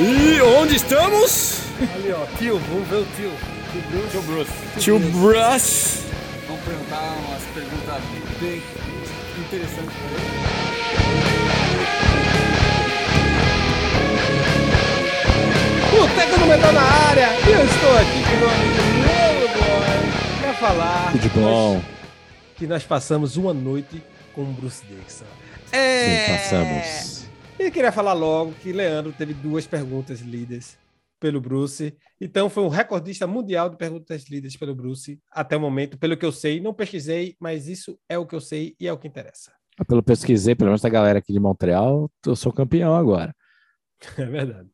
E onde estamos? Ali, ó, tio, vamos ver o tio. Tio Bruce. Tio Bruce. Tio Bruce. Vamos perguntar umas perguntas bem interessantes pra ele. Boteco do Metal na área! E eu estou aqui com meu amigo Lolo Boy pra falar Tudo bom? que nós passamos uma noite com o Bruce Dixon. Sim, É... passamos. E queria falar logo que Leandro teve duas perguntas lidas pelo Bruce. Então foi um recordista mundial de perguntas lidas pelo Bruce até o momento, pelo que eu sei. Não pesquisei, mas isso é o que eu sei e é o que interessa. Pelo pesquisei, pelo menos da galera aqui de Montreal, eu sou campeão agora. É verdade.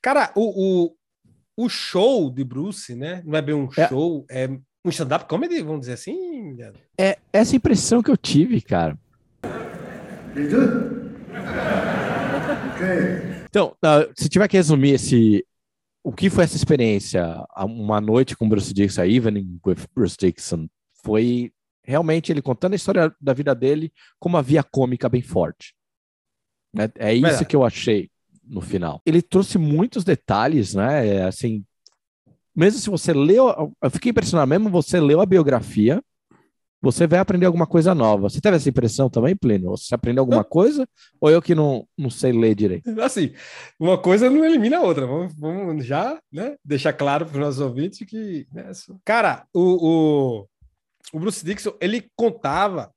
Cara, o, o, o show de Bruce, né? Não é bem um É. show, é um stand-up comedy, vamos dizer assim. É essa impressão que eu tive, cara. Good? Okay. Então, ah, se tiver que resumir esse. O que foi essa experiência? a- Uma noite com Bruce Dixon, a Evening with Bruce Dixon, foi realmente ele contando a história da vida dele com uma via cômica bem forte. É, é isso Verdade. que eu achei no final. Ele trouxe muitos detalhes, né? É, assim, mesmo se você leu, eu fiquei impressionado, mesmo você leu a biografia, você vai aprender alguma coisa nova. Você teve essa impressão também, Plínio? Você aprendeu alguma coisa? Ou eu que não, não sei ler direito? Assim, uma coisa não elimina a outra. Vamos, vamos já né, deixar claro para os nossos ouvintes que. né, Cara, o, o, o Bruce Dixon, ele contava.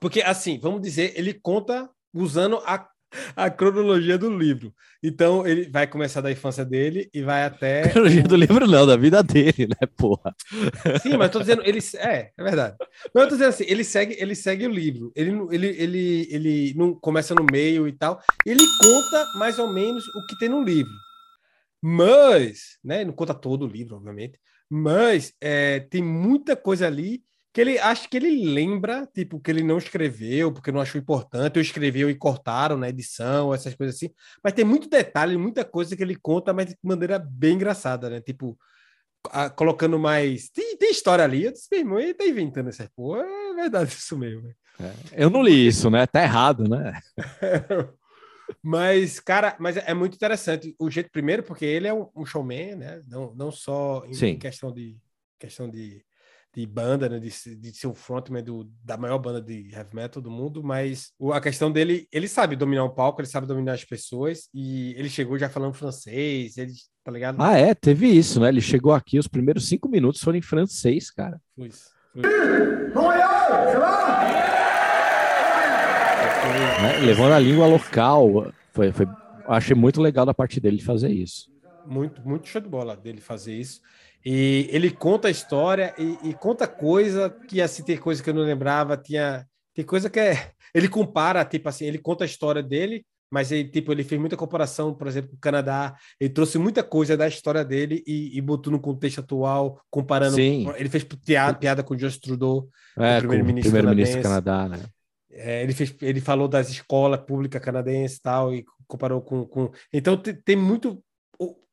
Porque, assim, vamos dizer, ele conta usando a, a cronologia do livro. Então, ele vai começar da infância dele e vai até. Cronologia do livro não, da vida dele, né, porra? Sim, mas tô dizendo, ele é, é verdade. Mas eu tô dizendo assim, ele segue, ele segue o livro. Ele, não- ele, ele, ele não começa no meio e tal. Ele conta mais ou menos o que tem no livro. Mas, né, não conta todo o livro, obviamente. Mas é, tem muita coisa ali que ele acho que ele lembra, tipo, que ele não escreveu, porque não achou importante, ou escreveu e cortaram na edição, essas coisas assim. Mas tem muito detalhe, muita coisa que ele conta, mas de maneira bem engraçada, né? Tipo, a- colocando mais. Tem, tem história ali. Eu disse, meu irmão, ele tá inventando essa porra. É verdade isso mesmo. velho. Eu não li isso, né? Tá errado, né? mas, cara, mas é muito interessante. O jeito, primeiro, porque ele é um, um showman, né? Não, não só em, Sim. questão de questão de, de banda, né? De, de ser o frontman do, da maior banda de heavy metal do mundo, mas a questão dele, ele sabe dominar um palco, ele sabe dominar as pessoas, e ele chegou já falando francês, ele, tá ligado? Ah, é, teve isso, né? Ele chegou aqui, os primeiros cinco minutos foram em francês, cara. Foi isso. Foi né? Levando a língua local. Foi, foi, achei muito legal da parte dele fazer isso. muito, muito show de bola dele fazer isso. E ele conta a história e, e conta coisa que assim tem coisa que eu não lembrava, tinha tem coisa que é ele compara, tipo assim, ele conta a história dele, mas ele tipo ele fez muita comparação, por exemplo, com o Canadá, ele trouxe muita coisa da história dele e, e botou no contexto atual, comparando, Sim. ele fez piada, piada com o Justin Trudeau, É, primeiro-ministro do canadense. Canadá, né? é, ele fez, ele falou das escolas públicas canadenses e tal, e comparou com. com... Então te- tem, muito.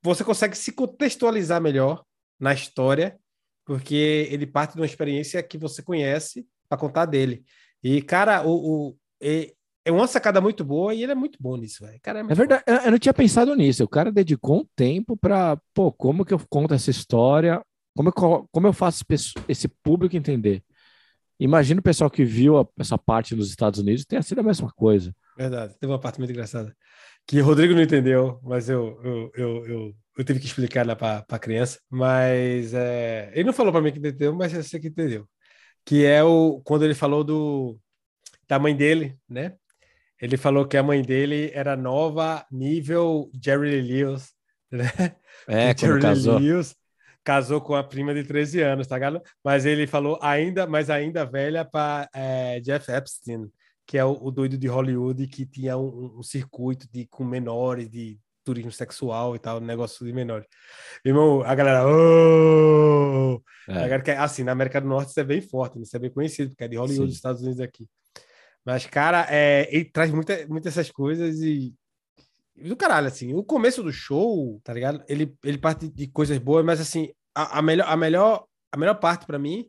Você consegue se contextualizar melhor na história, porque ele parte de uma experiência que você conhece para contar dele. E, cara, o, o- é, é uma sacada muito boa e ele é muito bom nisso, velho. É muito verdade, eu eu não tinha pensado nisso. O cara dedicou um tempo pra, pô, como que eu conto essa história? Como eu, co- como eu faço esse público entender? Imagina o pessoal que viu a- essa parte nos Estados Unidos tenha sido a mesma coisa. Verdade. Teve uma parte muito engraçada que o Rodrigo não entendeu, mas eu, eu, eu, eu, eu tive que explicar lá para a criança. Mas é, ele não falou para mim que entendeu, mas eu sei que entendeu. Que é o quando ele falou do da mãe dele, né? Ele falou que a mãe dele era nova, nível Jerry Lewis, né? É, O quando Jerry casou. Lewis casou com a prima de 13 anos, tá ligado? Mas ele falou ainda, mas ainda velha para Jeff Epstein, que é o, o doido de Hollywood que tinha um, um- circuito de com menores, de turismo sexual e tal, negócio de menores. Irmão, a galera, "Oh!" É. A galera que, assim, na América do Norte isso é bem forte, né? isso é bem conhecido, porque é de Hollywood, Sim. dos Estados Unidos aqui. Mas, cara, é, ele traz muita, muitas essas coisas e do caralho, assim. O começo do show, tá ligado? Ele, ele parte de coisas boas, mas assim, a, a melhor, a melhor, a melhor parte pra mim,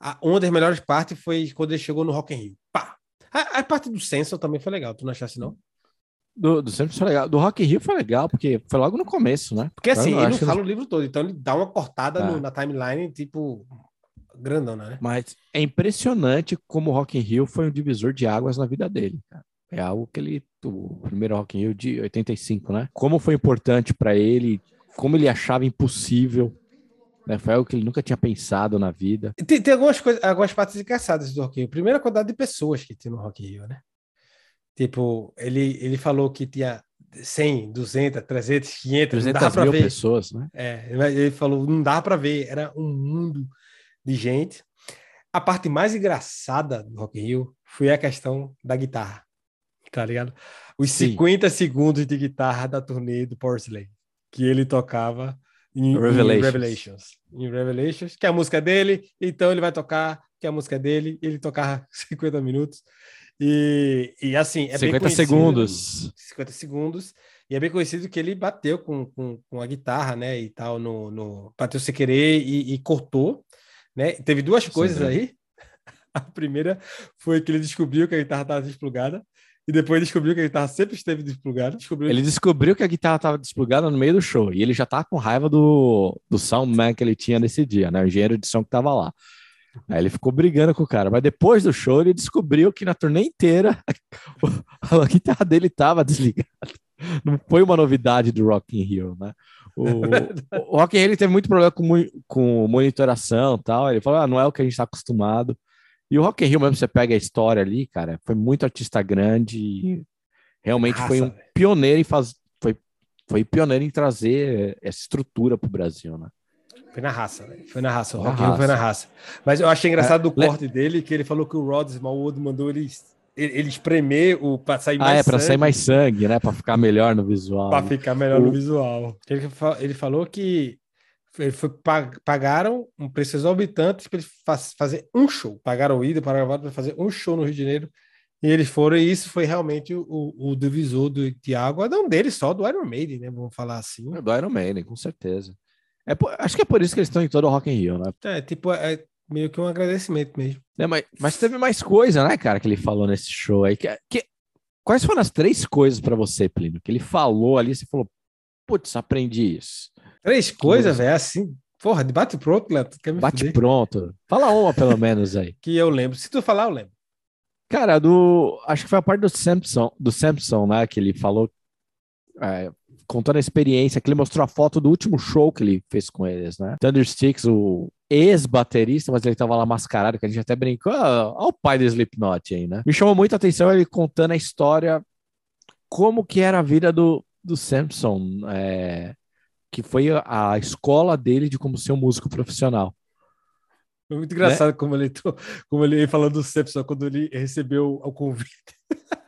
a- uma das melhores partes foi quando ele chegou no Rock in Rio. Pá! A, a parte do Senso também foi legal, tu não achasse não? Do, do Simpsons foi legal. Do Rock Rio foi legal, porque foi logo no começo, né? Porque assim, ele não acho que fala o livro todo, então ele dá uma cortada É. no- na timeline, tipo, grandona, né? Mas é impressionante como o Rock in Rio foi um divisor de águas na vida dele, cara. É algo que ele, o primeiro Rock in Rio de 85, né? Como foi importante para ele, como ele achava impossível, né? Foi algo que ele nunca tinha pensado na vida. Tem, tem algumas coisas, algumas partes engraçadas do Rock Rio. Primeiro, a quantidade de pessoas que tinha no Rock Rio, né? Tipo, ele, ele falou que tinha 100, 200, 300, 500, não 300 dava pra mil ver. pessoas, né? É, ele falou, não dava para ver, era um mundo de gente. A parte mais engraçada do Rock Rio foi a questão da guitarra, tá ligado? Os Sim. 50 segundos de guitarra da turnê do Porcelain, que ele tocava em em Revelations. Revelations. Em Revelations, que é a música dele, então ele vai tocar, que é a música dele, ele tocava 50 minutos. E, e assim, é bem 50 conhecido- segundos. 50 segundos. E é bem conhecido que ele bateu com, com, com a guitarra, né? E tal, no, no bateu sem querer e, e cortou, né? Teve duas coisas Sim. aí. A primeira foi que ele descobriu que a guitarra estava desplugada. E depois descobriu que a guitarra sempre esteve desplugada. Descobriu Ele descobriu que a guitarra estava desplugada no meio do show e ele já tava com raiva do, do soundman que ele tinha nesse dia, né? O engenheiro de som que tava lá. Aí ele ficou brigando com o cara, mas depois do show ele descobriu que na turnê inteira a guitarra dele tava desligada. Não foi uma novidade do Rock in Rio, né? O, o Rock in Rio ele teve muito problema com, com monitoração e tal. Ele falou, ah, não é o que a gente está acostumado. E o Rock in Rio mesmo, você pega a história ali, cara, foi muito artista grande e realmente foi Raça, um velho. pioneiro em fazer, foi, foi pioneiro em trazer essa estrutura para o Brasil, né? Foi na raça, velho. Foi na raça. O Rock in Rio foi na raça. Mas eu achei engraçado do É, le- corte dele que ele falou que o Rod Smallwood mandou ele, ele, espremer o para sair Ah, mais é para sair sangue. mais sangue, né? Para ficar melhor no visual. para ficar melhor no O- visual. Ele, ele falou que ele foi, pag- pagaram um preço exorbitante para ele faz- fazer um show. Pagaram o ida, pagaram para fazer um show no Rio de Janeiro. E eles foram, e isso foi realmente o, o, o divisor do Thiago, não dele só, do Iron Maiden, né? Vamos falar assim. É do Iron Maiden, com certeza. É por- acho que é por isso que eles estão em todo o Rock in Rio, né? É, tipo, é meio que um agradecimento mesmo. É, mas, mas teve mais coisa, né, cara, que ele falou nesse show aí. Que, que- quais foram as três coisas para você, Plínio, que ele falou ali? Você falou, putz, aprendi isso. Três coisas, velho, assim. Porra, de bate pronto, Leto. Bate fuder? pronto. Fala uma, pelo menos, aí. Que eu lembro. Se tu falar, eu lembro. Cara, do. Acho que foi a parte do Samson, do Samson, né? Que ele falou. é, contando a experiência, que ele mostrou a foto do último show que ele fez com eles, né? Thundersticks, o ex-baterista, mas ele tava lá mascarado, que a gente até brincou. Ah, olha o pai do Slipknot aí, né? Me chamou muita atenção ele contando a história, como que era a vida do, do Samson, é, que foi a, escola dele de como ser um músico profissional. Foi muito engraçado como ele como ele falando do Simpson quando ele recebeu o convite.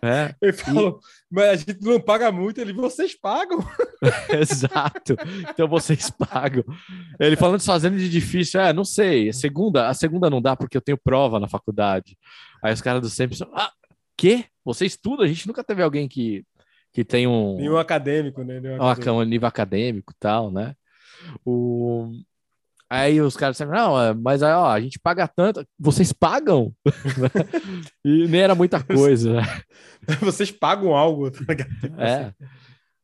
É, Ele falou, mas a gente não paga muito. Ele, vocês pagam. Exato. Então vocês pagam. Ele falando fazendo de difícil, é, não sei. A segunda, a segunda não dá porque eu tenho prova na faculdade. Aí os caras do sempre ah, quê? Você estuda? A gente nunca teve alguém que, que tem um, Nenhum acadêmico, né? Um, acadêmico. um nível acadêmico e tal, né? O... Aí os caras disseram, não, é, mas ó, a gente paga tanto. Vocês pagam? e nem era muita coisa, né? Vocês pagam algo, tá ligado? Tipo É. assim.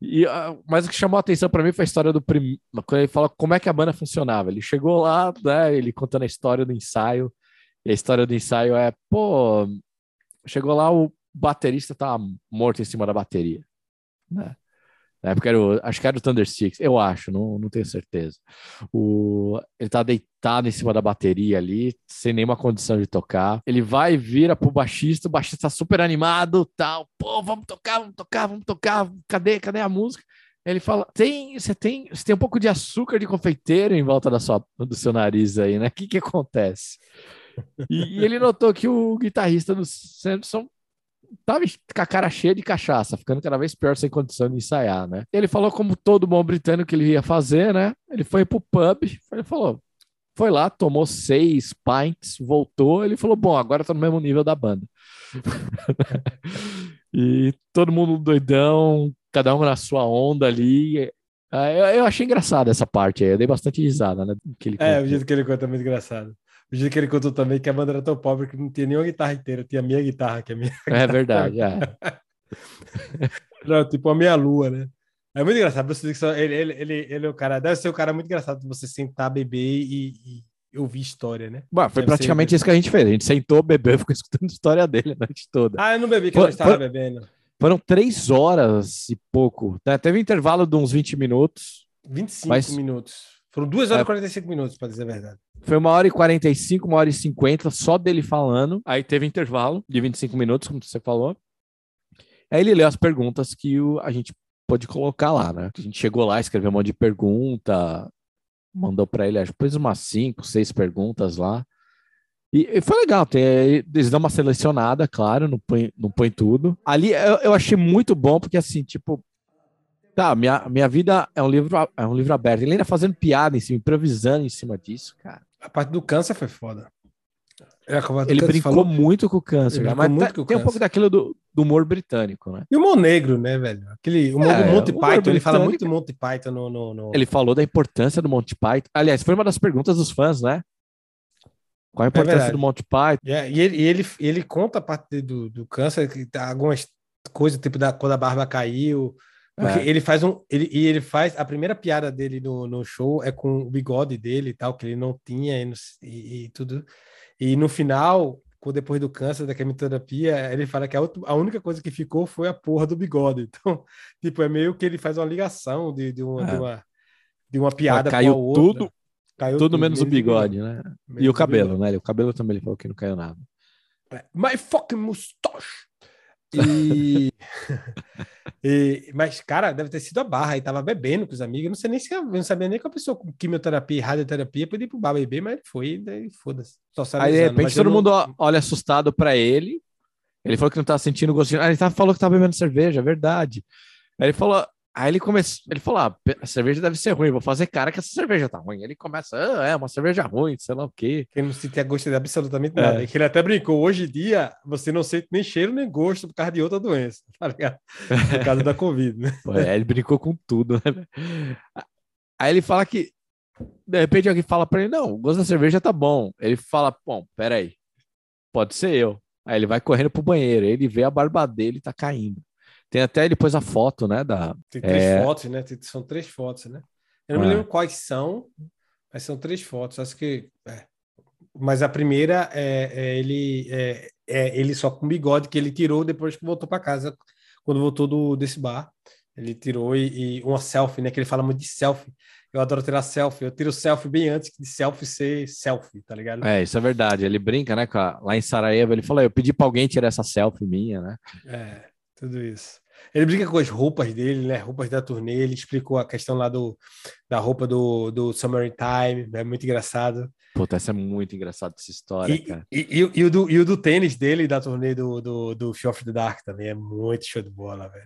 E, ah, mas o que chamou a atenção para mim foi a história do primeiro. Quando ele fala como é que a banda funcionava. Ele chegou lá, né? Ele contando a história do ensaio. E a história do ensaio é, pô, chegou lá, o baterista tava morto em cima da bateria. Né? Na época era o, acho que era o Thunder Six, eu acho, não, não tenho certeza. O, ele tá deitado em cima da bateria ali, sem nenhuma condição de tocar. Ele vai e vira pro baixista, o baixista tá super animado, tal. Pô, vamos tocar, vamos tocar, vamos tocar. Cadê, cadê a música? Ele fala: tem, você tem, você tem um pouco de açúcar de confeiteiro em volta da sua, do seu nariz aí, né? O que que acontece? E, e ele notou que o guitarrista do Samson tava com a cara cheia de cachaça, ficando cada vez pior sem condição de ensaiar, né? Ele falou como todo bom britânico que ele ia fazer, né? Ele foi pro pub, ele falou, foi lá, tomou seis pints, voltou, ele falou, bom, agora tá no mesmo nível da banda. e todo mundo doidão, cada um na sua onda ali. Ah, Eu, achei engraçada essa parte aí, eu dei bastante risada, né? Que ele É, o jeito que ele conta é muito engraçado. O jeito que ele contou também que a banda era tão pobre que não tinha nenhuma guitarra inteira, tinha a minha guitarra, que é a minha. É verdade, é. Não, tipo a meia-lua, né? É muito engraçado. Bruce Dixon, ele, ele, ele, ele é um cara, deve ser um cara muito engraçado você sentar, beber e, e ouvir história, né? Bah, foi Deve praticamente ser- isso que a gente fez. A gente sentou, bebeu e ficou escutando a história dele a noite toda. Ah, eu não bebi, que eu não estava foi- bebendo. Foram três horas e pouco. né? Teve um intervalo de uns 20 minutos. 25 Mas- minutos. Foram 2 horas É. e 45 minutos, para dizer a verdade. Foi uma hora e 45, uma hora e 50, só dele falando. Aí teve intervalo de 25 minutos, como você falou. Aí ele leu as perguntas que o- a gente pôde colocar lá, né? A gente chegou lá, escreveu um monte de pergunta, mandou para ele, acho que umas cinco, seis perguntas lá. E, e foi legal, tem, eles dão uma selecionada, claro, não põe, não põe tudo. Ali eu, eu achei muito bom, porque assim, tipo, tá, minha, minha vida é um livro, é um livro aberto. Ele ainda fazendo piada em cima, improvisando em cima disso, cara. A parte do câncer foi foda. É, Ele brincou falou- muito com o câncer, mas muito tá- tem um câncer. pouco daquilo do, do humor britânico, né? E o humor negro, né, velho? Aquele humor É, do Monty Python, ele fala britânico- muito do Monty Python no... no, no- Ele falou da importância do Monty Python. Aliás, foi uma das perguntas dos fãs, né? Qual a importância verdade. do Monty Python? É, e ele, e ele, ele conta a parte do, do câncer, que tá algumas coisas, tipo da quando a barba caiu. Porque É. ele faz um. Ele, e ele faz. A primeira piada dele no, no show é com o bigode dele e tal, que ele não tinha e, e- e tudo. E no final, depois do câncer, da quimioterapia, ele fala que a, outra- a única coisa que ficou foi a porra do bigode. Então, tipo, é meio que ele faz uma ligação de, de, uma, É. de, uma, de uma piada caiu com a outra. tudo, Caiu tudo menos o bigode, né? E o cabelo, bigode. né? O cabelo também ele falou que não caiu nada. É, My fucking mustache. E... e- mas, cara, deve ter sido a barra. Aí tava bebendo com os amigos. Eu não sei nem se eu não sabia nem que a pessoa com quimioterapia e radioterapia podia ir pro bar beber, mas ele foi, daí foda-se. Só sabe Aí, de repente, todo não- mundo olha assustado pra ele. Ele falou que não tava sentindo gostinho. Ah, ele tava, falou que tava bebendo cerveja, é verdade. Aí ele falou. Aí ele começou. Ele falou: ah, a cerveja deve ser ruim, vou fazer cara que essa cerveja tá ruim. Ele começa, ah, é uma cerveja ruim, sei lá o quê. Que ele não sentia gosto de absolutamente É. nada. E que ele até brincou. Hoje em dia, você não sente nem cheiro nem gosto por causa de outra doença, tá ligado? Por causa da Covid, né? É, ele brincou com tudo, né? Aí ele fala que, de repente, alguém fala pra ele: não, o gosto da cerveja tá bom. Ele fala: bom, peraí, pode ser eu. Aí ele vai correndo pro banheiro, ele vê a barba dele tá caindo. Tem até pôs a foto, né? Da... Tem três É. fotos, né? Tem- São três fotos, né? Eu não me É. lembro quais são, mas são três fotos. Acho que. é. Mas a primeira é, é ele é, é ele só com bigode que ele tirou depois que voltou para casa, quando voltou do, desse bar. Ele tirou e, e uma selfie, né? Que ele fala muito de selfie. Eu adoro tirar selfie. Eu tiro selfie bem antes de selfie ser selfie, tá ligado? É, isso é verdade. Ele brinca, né? com a- Lá em Sarajevo, ele falou: eu pedi pra alguém tirar essa selfie minha, né? É, tudo isso. Ele brinca com as roupas dele, né? Roupas da turnê. Ele explicou a questão lá do, da roupa do, do Summertime. É muito engraçado. Puta, essa é muito engraçada essa história, E, cara. e, e, o- e o do, e o do tênis dele, da turnê do, do, do Fear of the Dark também. É muito show de bola, velho.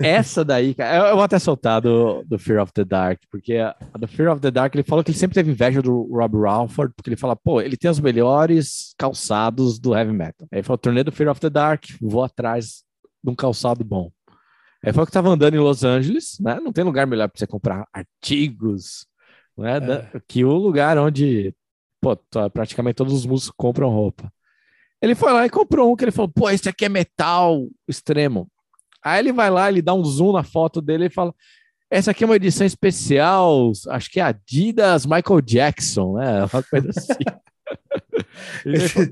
Essa daí, cara, eu, eu vou até soltar do, do Fear of the Dark, porque a, a do Fear of the Dark ele falou que ele sempre teve inveja do Rob Ralford, porque ele fala, pô, ele tem os melhores calçados do heavy metal. Aí ele falou, turnê do Fear of the Dark, vou atrás de um calçado bom. Aí falou que tava andando em Los Angeles, né? Não tem lugar melhor para você comprar artigos, né? da- que o lugar onde, pô, praticamente todos os músicos compram roupa. Ele foi lá e comprou um que ele falou, pô, esse aqui é metal extremo. Aí ele vai lá, ele dá um zoom na foto dele e fala: Essa aqui é uma edição especial, acho que é Adidas Michael Jackson, né? Uma coisa assim. Falou,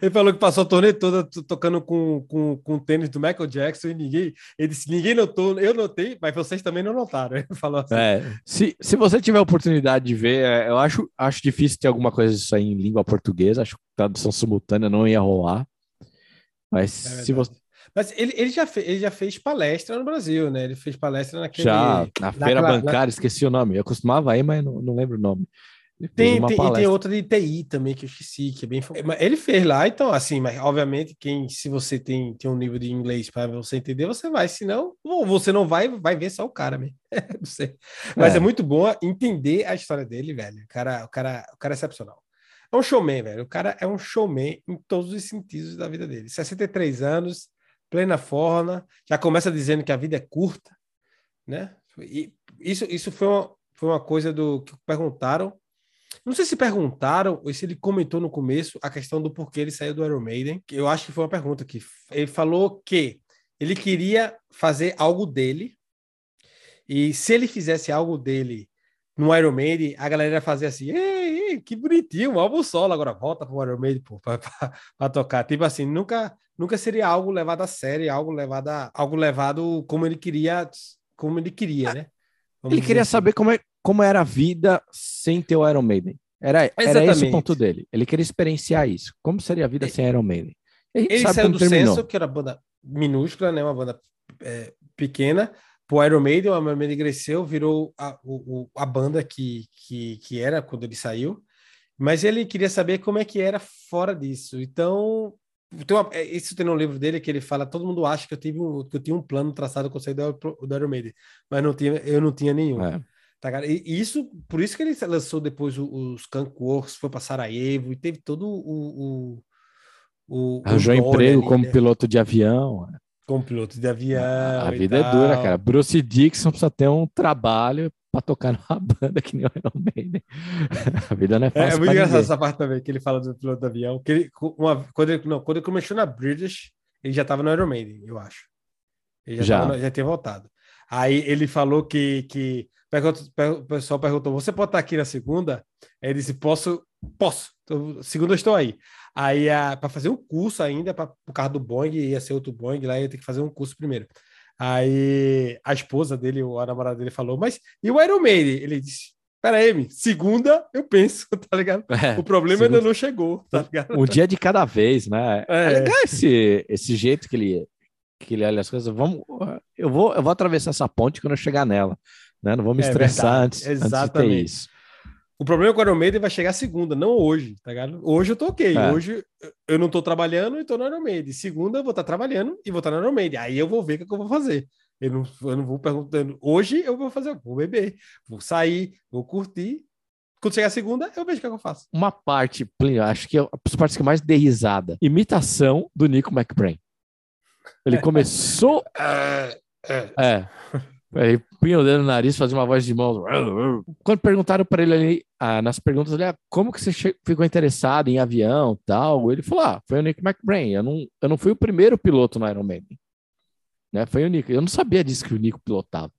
Ele falou que passou a turnê toda to- tocando com, com, com o tênis do Michael Jackson e ninguém. Ele disse: ninguém notou, eu notei, mas vocês também não notaram. Ele falou assim. é, se, se você tiver oportunidade de ver, é, eu acho, acho difícil ter alguma coisa disso aí em língua portuguesa, acho que tradução simultânea não ia rolar. Mas É se você. Mas ele, ele, já fez, ele já fez palestra no Brasil, né? Ele fez palestra naquele. já na feira naquela- bancária, esqueci o nome. Eu costumava ir, mas não, não lembro o nome. Tem, tem, e tem outra de TI também que eu esqueci, que é bem. Ele fez lá, então, assim, mas obviamente, quem, se você tem, tem um nível de inglês para você entender, você vai, senão, você não vai, vai ver só o cara mesmo. não sei. Mas é. É. muito bom entender a história dele, velho. O cara, o cara, o cara é excepcional. É um showman, velho. O cara é um showman em todos os sentidos da vida dele. 63 anos, plena forma, já começa dizendo que a vida é curta, né? E isso, isso foi, uma, foi uma coisa do que perguntaram. Não sei se perguntaram ou se ele comentou no começo a questão do porquê ele saiu do Iron Maiden. Eu acho que foi uma pergunta que ele falou que ele queria fazer algo dele. E se ele fizesse algo dele no Iron Maiden, a galera ia fazer assim, ei, ei, que bonitinho, um álbum solo, agora volta pro Iron Maiden, pô, pra, pra, pra tocar. Tipo assim, nunca, nunca seria algo levado a sério, algo levado, a, algo levado como ele queria, como ele queria, né? Vamos Ele queria assim. saber como, é, como era a vida sem ter o Iron Maiden. Era, era esse o ponto dele. Ele queria experienciar isso. Como seria a vida sem Iron Maiden? Ele saiu do terminou. Censo, que era uma banda minúscula, né? Uma banda é, pequena, pro Iron Maiden, o Iron Maiden cresceu, virou a, o- a banda que, que, que era quando ele saiu, mas ele queria saber como é que era fora disso. Então, tem uma, é, isso tem no livro dele que ele fala, todo mundo acha que eu tive um, que eu tinha um plano traçado com o do, Iron Maiden, mas não tinha, eu não tinha nenhum. É. Tá, cara? E e isso, por isso que ele lançou depois os Cankworks, foi para Sarajevo e teve todo o. o, o, Arranjou nome emprego ali, como né? piloto de avião. Como piloto de avião. a vida é tal. dura, cara. Bruce Dixon precisa ter um trabalho pra tocar numa banda que nem o Iron Maiden. a vida não é É, fácil é muito pra engraçado essa parte também, que ele fala do piloto de avião. Que ele, uma, quando, ele, não, quando ele começou na British, ele já estava no Iron Maiden, eu acho. Ele já, Já. tava já tinha voltado. Aí ele falou que, que o pessoal perguntou: você pode estar aqui na segunda? Aí ele disse: posso, posso. Então, segunda eu estou aí. Aí para fazer um curso ainda, para o carro do Boeing, ia ser outro Boeing, lá ia ter que fazer um curso primeiro. Aí a esposa dele, a namorada dele, falou: Mas e o Iron Maiden? Ele disse: Pera aí, Mi, segunda eu penso, tá ligado? É, O problema segunda- ainda não chegou, tá ligado? um dia de cada vez, né? É, É. legal esse, esse jeito que ele, que ele olha as coisas. Vamos, eu, vou, eu vou atravessar essa ponte quando eu chegar nela. Né? Não vou me É estressar verdade, antes, antes de ter exatamente. isso. O problema é que o Iron Maiden vai chegar segunda, não hoje, tá ligado? Hoje eu tô ok. É. Hoje eu não tô trabalhando e tô no Iron Maiden. Segunda eu vou estar trabalhando e vou estar no Iron Maiden. Aí eu vou ver o que, que eu vou fazer. Eu não, eu não vou perguntando. Hoje eu vou fazer, vou beber, vou sair, vou curtir. Quando chegar a segunda, eu vejo o que, que eu faço. Uma parte, Plínio, acho que é as partes que mais dei risada. Imitação do Nico McBrain. Ele começou. É, é. É. Aí punha o dedo no nariz, fazia uma voz de mão. Quando perguntaram para ele ali, ah, nas perguntas ali, ah, como que você ficou interessado em avião tal, ele falou: ah, foi o Nick McBrain. Eu não, eu não fui o primeiro piloto no Iron Maiden. Né? Foi o Nico. Eu não sabia disso que o Nico pilotava.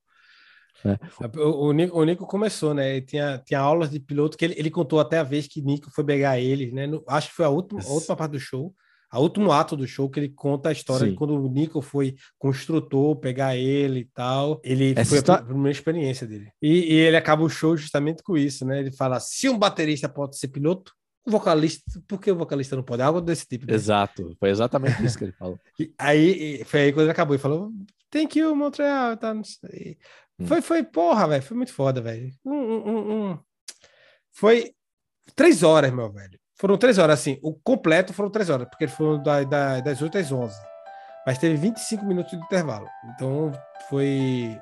O, o Nico, o Nico começou, né? Ele tinha, tinha aulas de piloto que ele, ele contou até a vez que Nico foi pegar ele, né? No- acho que foi a última, a última parte do show, a último ato do show que ele conta a história Sim. de quando o Nico foi construtor pegar ele e tal. Ele Essa foi a primeira experiência dele. E, e ele acaba o show justamente com isso, né? Ele fala: se um baterista pode ser piloto, o vocalista, por que o vocalista não pode? Algo desse tipo. né? Exato. Foi exatamente isso que ele falou. E aí foi aí quando ele acabou e falou: Thank you, Montreal, tá? Hum. Foi, foi, porra, velho. Foi muito foda, velho. Um, um, um. Foi três horas, meu velho. Foram três horas, assim. O completo foram três horas, porque ele foi da, da- das 8 às 11. Mas teve 25 minutos de intervalo. Então foi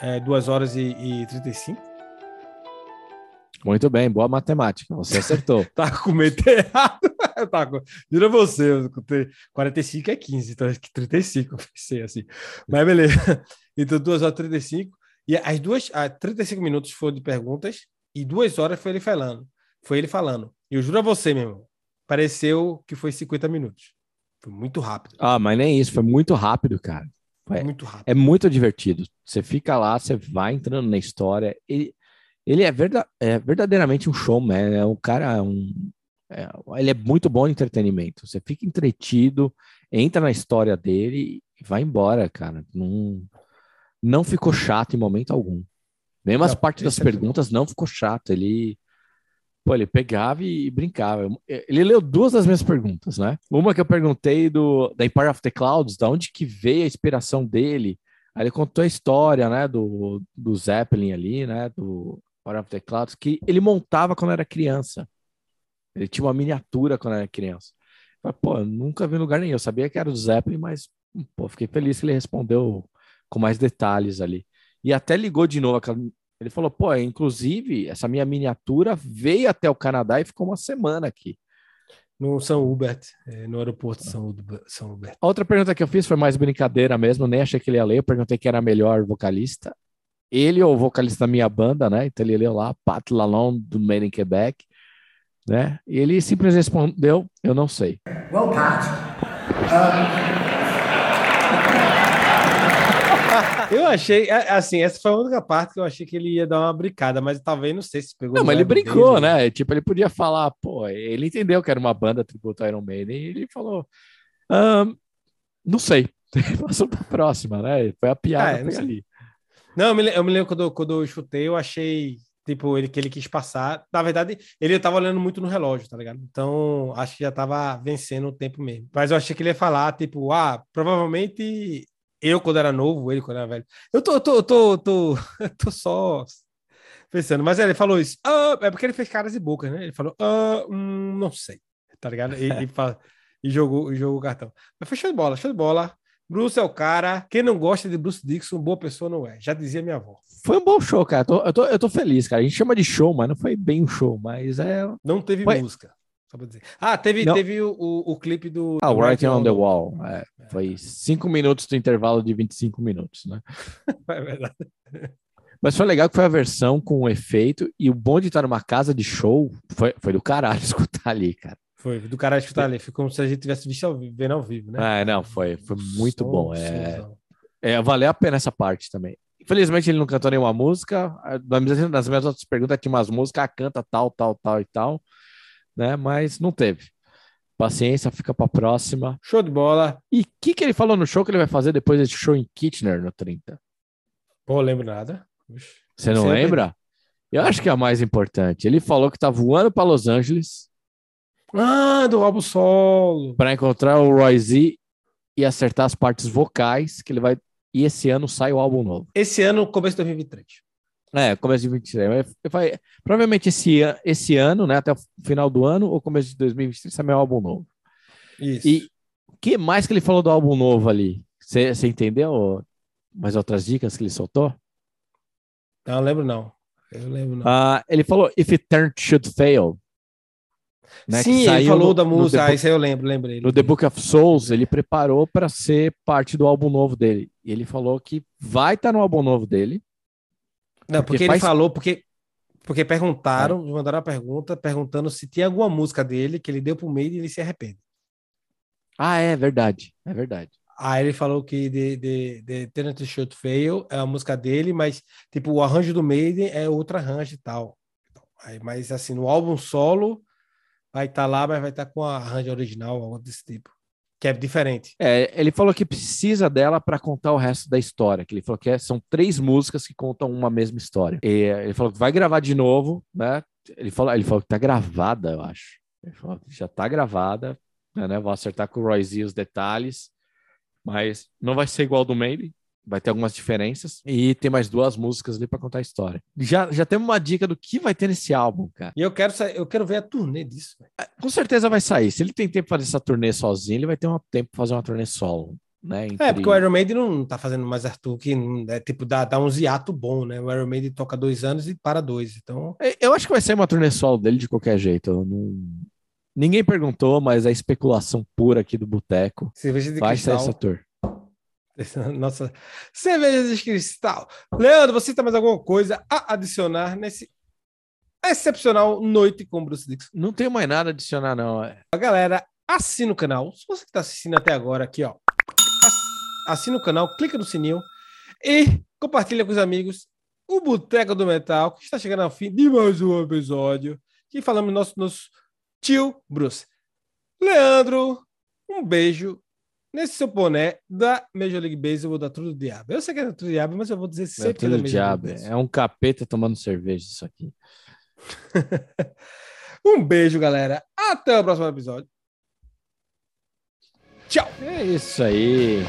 é, 2 horas e, e 35. Muito bem, boa matemática. Você acertou. Tá com medo errado. Tava com... Jura você, eu escutei 45 é 15, então acho que 35 eu pensei assim. Mas beleza. Então, 2 horas e 35. E as duas, ah, 35 minutos foram de perguntas e duas horas foi ele falando. Foi ele falando. Eu juro a você, meu irmão, pareceu que foi 50 minutos. Foi muito rápido. Ah, mas nem isso. Foi muito rápido, cara. É. Muito rápido. É muito divertido. Você fica lá, você vai entrando na história. Ele, ele é, verda, é verdadeiramente um showman. É um cara, um, é, ele é muito bom em entretenimento. Você fica entretido, entra na história dele e vai embora, cara. Não, não ficou chato em momento algum. Mesmo as Não, partes das é perguntas não ficou chato. Ele, pô, ele pegava e brincava. Ele leu duas das minhas perguntas, né? Uma que eu perguntei do da Empire of the Clouds, da onde que veio a inspiração dele. Aí ele contou a história, né, do, do Zeppelin ali, né, do Empire of the Clouds, que ele montava quando era criança. Ele tinha uma miniatura quando era criança. Falei, pô, nunca vi em lugar nenhum. Eu sabia que era do Zeppelin, mas, pô, fiquei feliz que ele respondeu com mais detalhes ali. E até ligou de novo. Ele falou, pô, inclusive, essa minha miniatura veio até o Canadá e ficou uma semana aqui. No São Hubert, é, no aeroporto de São Hubert. São Hubert. A outra pergunta que eu fiz foi mais brincadeira mesmo, nem achei que ele ia ler. Eu perguntei quem era melhor vocalista. Ele ou o vocalista da minha banda, né? Então ele leu lá, Pat Lalonde, do Made in Quebec, né? E ele simplesmente respondeu, eu não sei. Well, Pat, um, Eu achei, assim, essa foi a única parte que eu achei que ele ia dar uma brincada, mas talvez não sei se pegou. Não, mas ele brincou, dele. né? Tipo, ele podia falar, pô, ele entendeu que era uma banda tributo Iron Maiden e ele falou, "Ahn, não sei. Passou pra próxima, né? Foi a piada É, não ali. Não, eu me, eu me lembro quando, eu- quando eu escutei, eu achei, tipo, ele que ele quis passar. Na verdade, ele tava olhando muito no relógio, tá ligado? Então, acho que já tava vencendo o tempo mesmo. Mas eu achei que ele ia falar, tipo, ah, provavelmente eu quando era novo, ele quando era velho. Eu tô, eu tô, eu tô, eu tô, eu tô só pensando. Mas ele falou isso. Ah, é porque ele fez caras e bocas, né? Ele falou, ah, hum, não sei, tá ligado? E, e, e jogou, e jogou o cartão. Mas foi show de bola, show de bola. Bruce é o cara. Quem não gosta de Bruce Dixon, boa pessoa não é. Já dizia minha avó. Foi um bom show, cara. Tô- eu, tô, eu tô feliz, cara. A gente chama de show, mas não foi bem um show, mas é. Não teve Foi. música. Só pra dizer. Ah, teve, Não. teve o, o, o clipe do. Ah, do Writing on the Wall. É, foi cinco minutos do intervalo de 25 minutos, né? É verdade. Mas foi legal que foi a versão com o efeito e o bom de estar numa casa de show foi, foi do caralho escutar ali, cara. Foi, do cara escutar ali. Foi como se a gente tivesse visto ao vivo, vendo ao vivo, né? Ah, não, foi, foi muito Som, bom. É, é, valeu a pena essa parte também. Infelizmente ele não cantou nenhuma música. Nas nas minhas outras perguntas tinha umas músicas, ah, canta tal, tal, tal e tal, né? Mas não teve. Paciência, fica pra próxima. Show de bola. E o que, que ele falou no show que ele vai fazer depois desse show em Kitchener no 30? Pô, lembro nada. Você não lembra? Eu acho que é a mais importante. Ele falou que tá voando para Los Angeles Ah, do álbum solo. para encontrar o Roy Z e acertar as partes vocais que ele vai. E esse ano sai o álbum novo. Esse ano, começo de 2023. É, começo de 23. Vai- vai- provavelmente esse, esse ano, né? Até o final do ano, ou começo de 2023, sai meu álbum novo. Isso. E o que mais que ele falou do álbum novo ali? Você entendeu? Mais outras dicas que ele soltou? Não, lembro não. Eu lembro não. Ah, ele falou If It Should Fail. né, Sim, ele falou no- da música. Ah, isso aí eu lembro, lembrei. no The Book of Souls, ele preparou para ser parte do álbum novo dele. E ele falou que vai estar no álbum novo dele. Não, Porque porque, ele faz- falou, porque, porque perguntaram, me mandaram uma pergunta perguntando se tinha alguma música dele que ele deu pro meio e ele se arrepende. Ah, é verdade. É verdade. Aí ele falou que The, the, the Tenant Should Fail é a música dele, mas tipo, o arranjo do Maiden é outro arranjo e tal. Aí, mas assim, no álbum solo vai estar lá, mas vai estar com a arranjo original, algo desse tipo. Que é diferente. É, ele falou que precisa dela para contar o resto da história. Que ele falou que é- são três músicas que contam uma mesma história. E, eh, ele falou que vai gravar de novo, né? Ele falou, ele falou que tá gravada, eu acho. Ele falou que já tá gravada, né? Vou acertar com o Roy Z os detalhes, mas não vai ser igual do Maybe. Vai ter algumas diferenças. E tem mais duas músicas ali para contar a história. Já, já temos uma dica do que vai ter nesse álbum, cara. E eu quero, eu quero ver a turnê disso. velho. Com certeza vai sair. Se ele tem tempo para fazer essa turnê sozinho, ele vai ter um tempo para fazer uma turnê solo. Né? É, Entre- porque o Iron Maiden não tá fazendo mais Arthur, que não- é tipo, dá, dá uns hiato bom, né? O Iron Maiden toca dois anos e para dois. Então, É, Eu acho que vai ser uma turnê solo dele de qualquer jeito. Eu não- Ninguém perguntou, mas é especulação pura aqui do Boteco. Vai ser cristal. essa tour. Nossa, cerveja de cristal. Leandro, você tem mais alguma coisa a adicionar nesse excepcional Noite com Bruce Dixon? Não tenho mais nada a adicionar, não. É, Galera, assina o canal. Se você que está assistindo até agora aqui, ó, ass- assina o canal, clica no sininho e compartilha com os amigos o Boteco do Metal, que está chegando ao fim de mais um episódio. E falamos nosso, nosso tio Bruce. Leandro, um beijo nesse seu boné da Major League Baseball da Tudo Diabo. Eu sei que é da Tudo Diabo, mas eu vou dizer é sempre que é da tudo Major diabo. É um capeta tomando cerveja isso aqui. Um beijo, galera. Até o próximo episódio. Tchau. É isso aí.